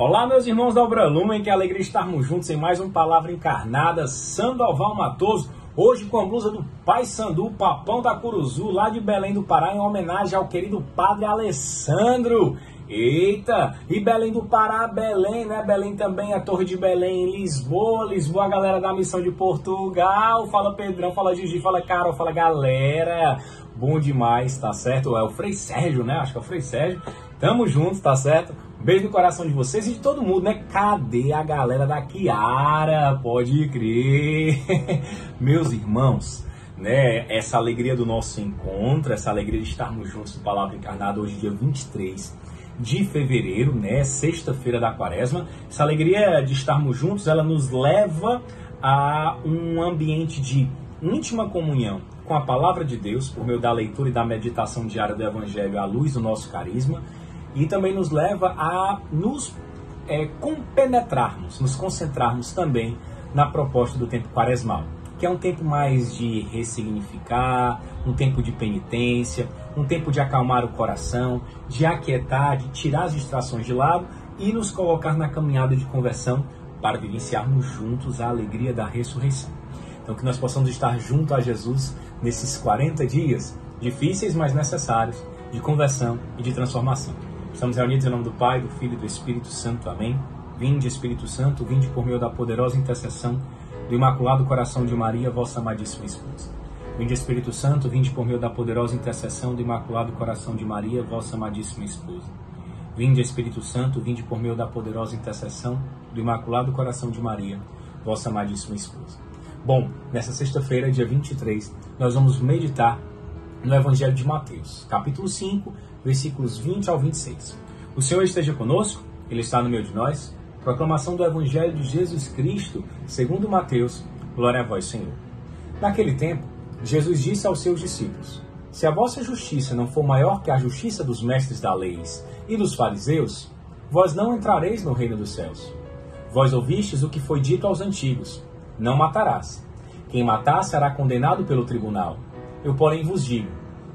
Olá, meus irmãos da Obra Lumen, que alegria estarmos juntos em mais um Palavra Encarnada. Sandoval Matoso, hoje com a blusa do Pai Sandu, Papão da Curuzu, lá de Belém do Pará, em homenagem ao querido Padre Alessandro. Eita! E Belém do Pará, Belém, né? Belém também, a Torre de Belém, Lisboa, Lisboa, a galera da missão de Portugal. Fala Pedrão, fala Gigi, fala Carol, fala galera. Bom demais, tá certo? É o Frei Sérgio, né? Acho que é o Frei Sérgio. Tamo juntos, tá certo? Beijo no coração de vocês e de todo mundo, né? Cadê a galera da Kiara? Pode crer. Meus irmãos, né? Essa alegria do nosso encontro, essa alegria de estarmos juntos no Palavra Encarnada hoje, dia 23 de fevereiro, né? Sexta-feira da quaresma. Essa alegria de estarmos juntos, ela nos leva a um ambiente de íntima comunhão com a palavra de Deus, por meio da leitura e da meditação diária do Evangelho à luz do nosso carisma, e também nos leva a nos é, compenetrarmos, nos concentrarmos também na proposta do tempo quaresmal, que é um tempo mais de ressignificar, um tempo de penitência, um tempo de acalmar o coração, de aquietar, de tirar as distrações de lado e nos colocar na caminhada de conversão para vivenciarmos juntos a alegria da ressurreição. Então, que nós possamos estar junto a Jesus nesses 40 dias difíceis, mas necessários, de conversão e de transformação. Estamos reunidos em nome do Pai, do Filho e do Espírito Santo. Amém. Vinde, Espírito Santo, vinde por meio da poderosa intercessão do Imaculado Coração de Maria, vossa amadíssima esposa. Vinde, Espírito Santo, vinde por meio da poderosa intercessão do Imaculado Coração de Maria, vossa amadíssima esposa. Vinde, Espírito Santo, vinde por meio da poderosa intercessão do Imaculado Coração de Maria, vossa amadíssima esposa. Bom, nessa sexta-feira, dia 23, nós vamos meditar no Evangelho de Mateus, capítulo 5, versículos 20 ao 26. O Senhor esteja conosco, Ele está no meio de nós. Proclamação do Evangelho de Jesus Cristo, segundo Mateus. Glória a vós, Senhor. Naquele tempo, Jesus disse aos seus discípulos: Se a vossa justiça não for maior que a justiça dos mestres da lei e dos fariseus, vós não entrareis no reino dos céus. Vós ouvistes o que foi dito aos antigos: Não matarás. Quem matar será condenado pelo tribunal. Eu, porém, vos digo: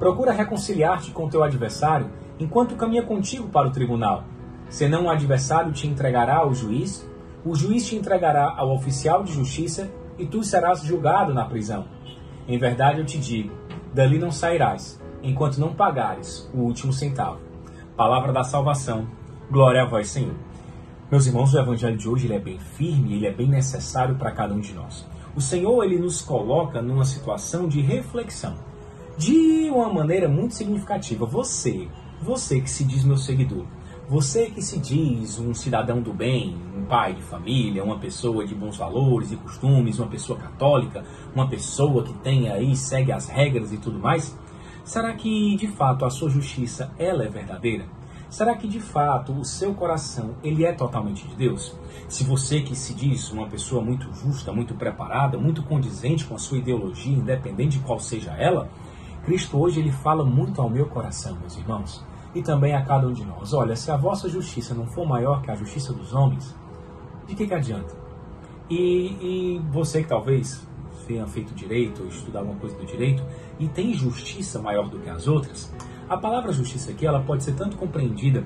Procura reconciliar-te com teu adversário enquanto caminha contigo para o tribunal. Senão o adversário te entregará ao juiz, o juiz te entregará ao oficial de justiça e tu serás julgado na prisão. Em verdade eu te digo, dali não sairás, enquanto não pagares o último centavo. Palavra da salvação. Glória a vós, Senhor. Meus irmãos, o evangelho de hoje ele é bem firme, ele é bem necessário para cada um de nós. O Senhor ele nos coloca numa situação de reflexão de uma maneira muito significativa. Você, você que se diz meu seguidor, você que se diz um cidadão do bem, um pai de família, uma pessoa de bons valores e costumes, uma pessoa católica, uma pessoa que tem aí, segue as regras e tudo mais, será que de fato a sua justiça ela é verdadeira? Será que de fato o seu coração ele é totalmente de Deus? Se você que se diz uma pessoa muito justa, muito preparada, muito condizente com a sua ideologia, independente de qual seja ela, Cristo hoje ele fala muito ao meu coração, meus irmãos, e também a cada um de nós. Olha, se a vossa justiça não for maior que a justiça dos homens, de que, que adianta? E, e você que talvez tenha feito direito, ou estudado alguma coisa do direito, e tem justiça maior do que as outras, a palavra justiça aqui ela pode ser tanto compreendida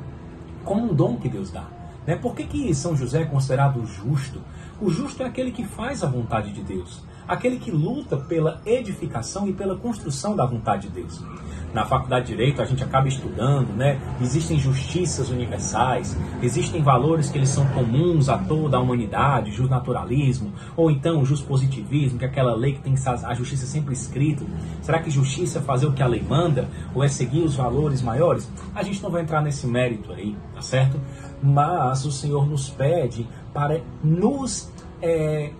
como um dom que Deus dá. Né? Por que, que São José é considerado justo? O justo é aquele que faz a vontade de Deus aquele que luta pela edificação e pela construção da vontade de Deus. Na faculdade de Direito a gente acaba estudando, né? Existem justiças universais, existem valores que eles são comuns a toda a humanidade, justnaturalismo, ou então o positivismo, que é aquela lei que tem a justiça sempre escrita. Será que justiça é fazer o que a lei manda ou é seguir os valores maiores? A gente não vai entrar nesse mérito aí, tá certo? Mas o Senhor nos pede para nos é,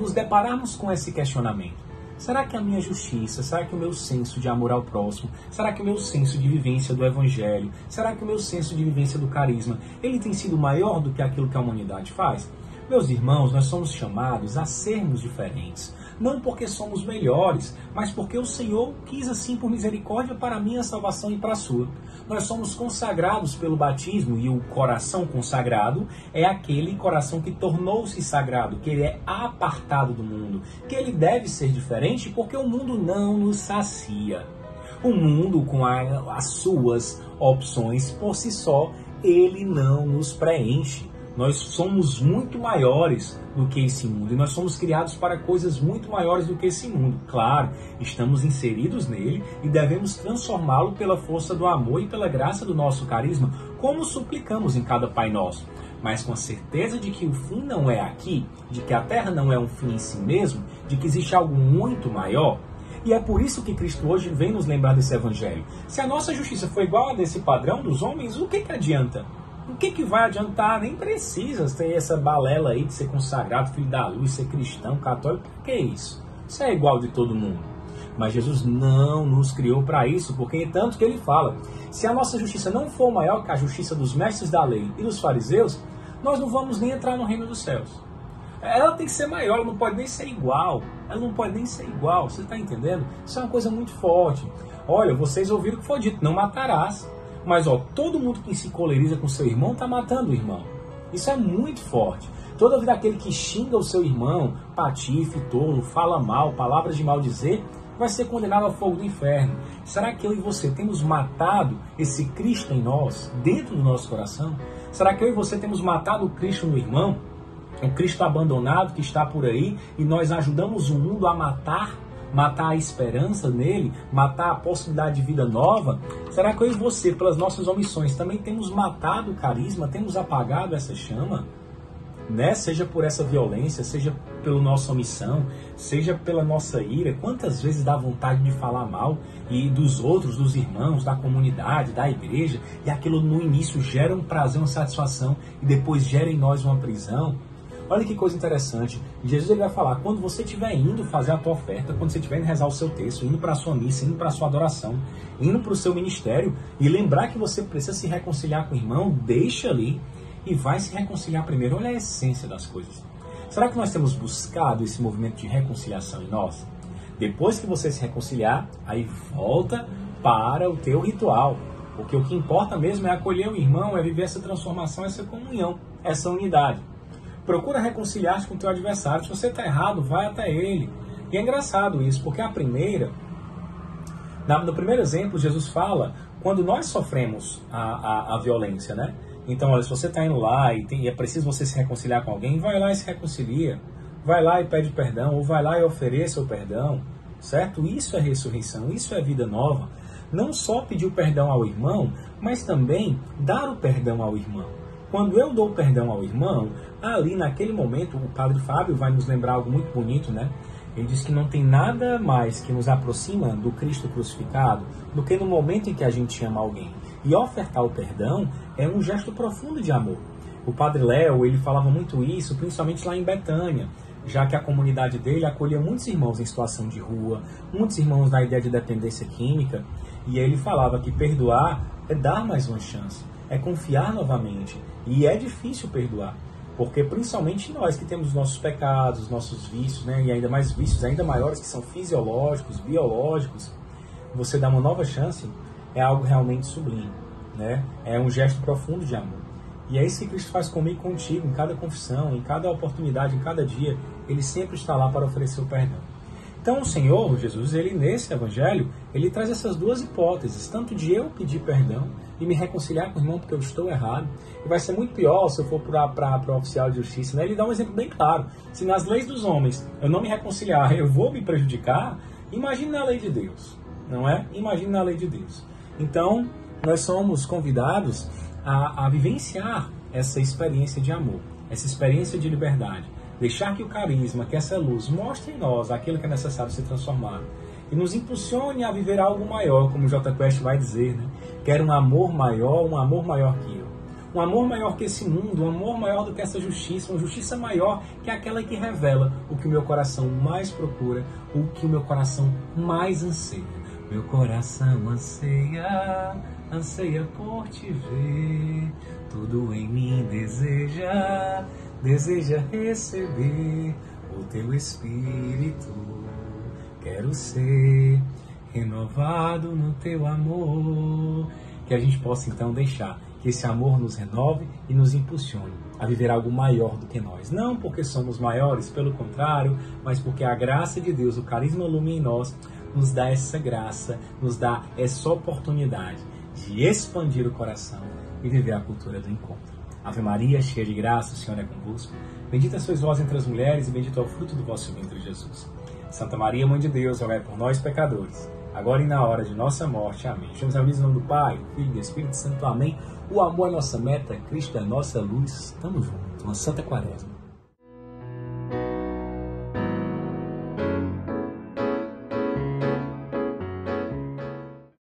nos depararmos com esse questionamento. Será que a minha justiça, será que o meu senso de amor ao próximo, será que o meu senso de vivência do evangelho, será que o meu senso de vivência do carisma, ele tem sido maior do que aquilo que a humanidade faz? Meus irmãos, nós somos chamados a sermos diferentes. Não porque somos melhores, mas porque o Senhor quis assim por misericórdia para a minha salvação e para a sua. Nós somos consagrados pelo batismo e o coração consagrado é aquele coração que tornou-se sagrado, que ele é apartado do mundo, que ele deve ser diferente porque o mundo não nos sacia. O mundo, com a, as suas opções por si só, ele não nos preenche. Nós somos muito maiores do que esse mundo e nós somos criados para coisas muito maiores do que esse mundo. Claro, estamos inseridos nele e devemos transformá-lo pela força do amor e pela graça do nosso carisma, como suplicamos em cada Pai Nosso. Mas com a certeza de que o fim não é aqui, de que a terra não é um fim em si mesmo, de que existe algo muito maior. E é por isso que Cristo hoje vem nos lembrar desse evangelho. Se a nossa justiça for igual a desse padrão dos homens, o que, que adianta? O que, que vai adiantar? Nem precisa ter essa balela aí de ser consagrado, filho da luz, ser cristão, católico. Que é isso? Isso é igual de todo mundo. Mas Jesus não nos criou para isso, porque tanto que ele fala: se a nossa justiça não for maior que a justiça dos mestres da lei e dos fariseus, nós não vamos nem entrar no reino dos céus. Ela tem que ser maior, ela não pode nem ser igual. Ela não pode nem ser igual. Você está entendendo? Isso é uma coisa muito forte. Olha, vocês ouviram o que foi dito: não matarás. Mas ó, todo mundo que se coleriza com seu irmão está matando o irmão. Isso é muito forte. Toda vida aquele que xinga o seu irmão, patife, tolo, fala mal, palavras de mal dizer, vai ser condenado ao fogo do inferno. Será que eu e você temos matado esse Cristo em nós, dentro do nosso coração? Será que eu e você temos matado o Cristo no irmão? O Cristo abandonado que está por aí e nós ajudamos o mundo a matar matar a esperança nele, matar a possibilidade de vida nova? Será que eu e você, pelas nossas omissões, também temos matado o carisma, temos apagado essa chama? Né? Seja por essa violência, seja pela nossa omissão, seja pela nossa ira. Quantas vezes dá vontade de falar mal e dos outros, dos irmãos, da comunidade, da igreja, e aquilo no início gera um prazer, uma satisfação e depois gera em nós uma prisão? Olha que coisa interessante. Jesus ele vai falar: quando você estiver indo fazer a tua oferta, quando você estiver indo rezar o seu texto, indo para a sua missa, indo para a sua adoração, indo para o seu ministério, e lembrar que você precisa se reconciliar com o irmão, deixa ali e vai se reconciliar primeiro. Olha a essência das coisas. Será que nós temos buscado esse movimento de reconciliação em nós? Depois que você se reconciliar, aí volta para o teu ritual. Porque o que importa mesmo é acolher o irmão, é viver essa transformação, essa comunhão, essa unidade. Procura reconciliar-se com o teu adversário. Se você está errado, vai até ele. E é engraçado isso, porque a primeira, no primeiro exemplo, Jesus fala quando nós sofremos a, a, a violência, né? Então, olha, se você está indo lá e, tem, e, é preciso você se reconciliar com alguém, vai lá e se reconcilia. Vai lá e pede perdão, ou vai lá e ofereça o perdão, certo? Isso é ressurreição, isso é vida nova. Não só pedir o perdão ao irmão, mas também dar o perdão ao irmão. Quando eu dou perdão ao irmão, ali naquele momento, o Padre Fábio vai nos lembrar algo muito bonito, né? Ele diz que não tem nada mais que nos aproxima do Cristo crucificado do que no momento em que a gente ama alguém. E ofertar o perdão é um gesto profundo de amor. O Padre Léo, ele falava muito isso, principalmente lá em Betânia, já que a comunidade dele acolhia muitos irmãos em situação de rua, muitos irmãos na ideia de dependência química, e ele falava que perdoar é dar mais uma chance é confiar novamente. E é difícil perdoar. Porque principalmente nós que temos nossos pecados, nossos vícios, né? e ainda mais vícios ainda maiores que são fisiológicos, biológicos, você dá uma nova chance é algo realmente sublime. Né? É um gesto profundo de amor. E é isso que Cristo faz comigo e contigo, em cada confissão, em cada oportunidade, em cada dia. Ele sempre está lá para oferecer o perdão. Então o Senhor Jesus, ele nesse evangelho, ele traz essas duas hipóteses, tanto de eu pedir perdão e me reconciliar com o irmão porque eu estou errado. E vai ser muito pior se eu for para o oficial de justiça. Né? Ele dá um exemplo bem claro. Se nas leis dos homens eu não me reconciliar, eu vou me prejudicar, imagine na lei de Deus, não é? Imagine na lei de Deus. Então, nós somos convidados a, a vivenciar essa experiência de amor, essa experiência de liberdade Deixar que o carisma, que essa luz, mostre em nós aquilo que é necessário ser transformado. E nos impulsione a viver algo maior, como J Quest vai dizer, né? Quero um amor maior, um amor maior que eu. Um amor maior que esse mundo, um amor maior do que essa justiça, uma justiça maior que aquela que revela o que o meu coração mais procura, o que o meu coração mais anseia. Meu coração anseia, anseia por te ver, tudo em mim deseja deseja receber o teu Espírito. Quero ser renovado no teu amor. Que a gente possa então deixar que esse amor nos renove e nos impulsione a viver algo maior do que nós. Não porque somos maiores, pelo contrário, mas porque a graça de Deus, o carisma lume em nós, nos dá essa graça, nos dá essa oportunidade de expandir o coração e viver a cultura do encontro. Ave Maria, cheia de graça, o Senhor é convosco. Bendita sois vós entre as mulheres e bendito é o fruto do vosso ventre, Jesus. Santa Maria, Mãe de Deus, rogai por nós, pecadores, agora e na hora de nossa morte. Amém. Estamos nome do Pai, do Filho e do Espírito Santo. Amém. O amor é nossa meta, Cristo é nossa luz. Tamo junto. Uma santa quaresma.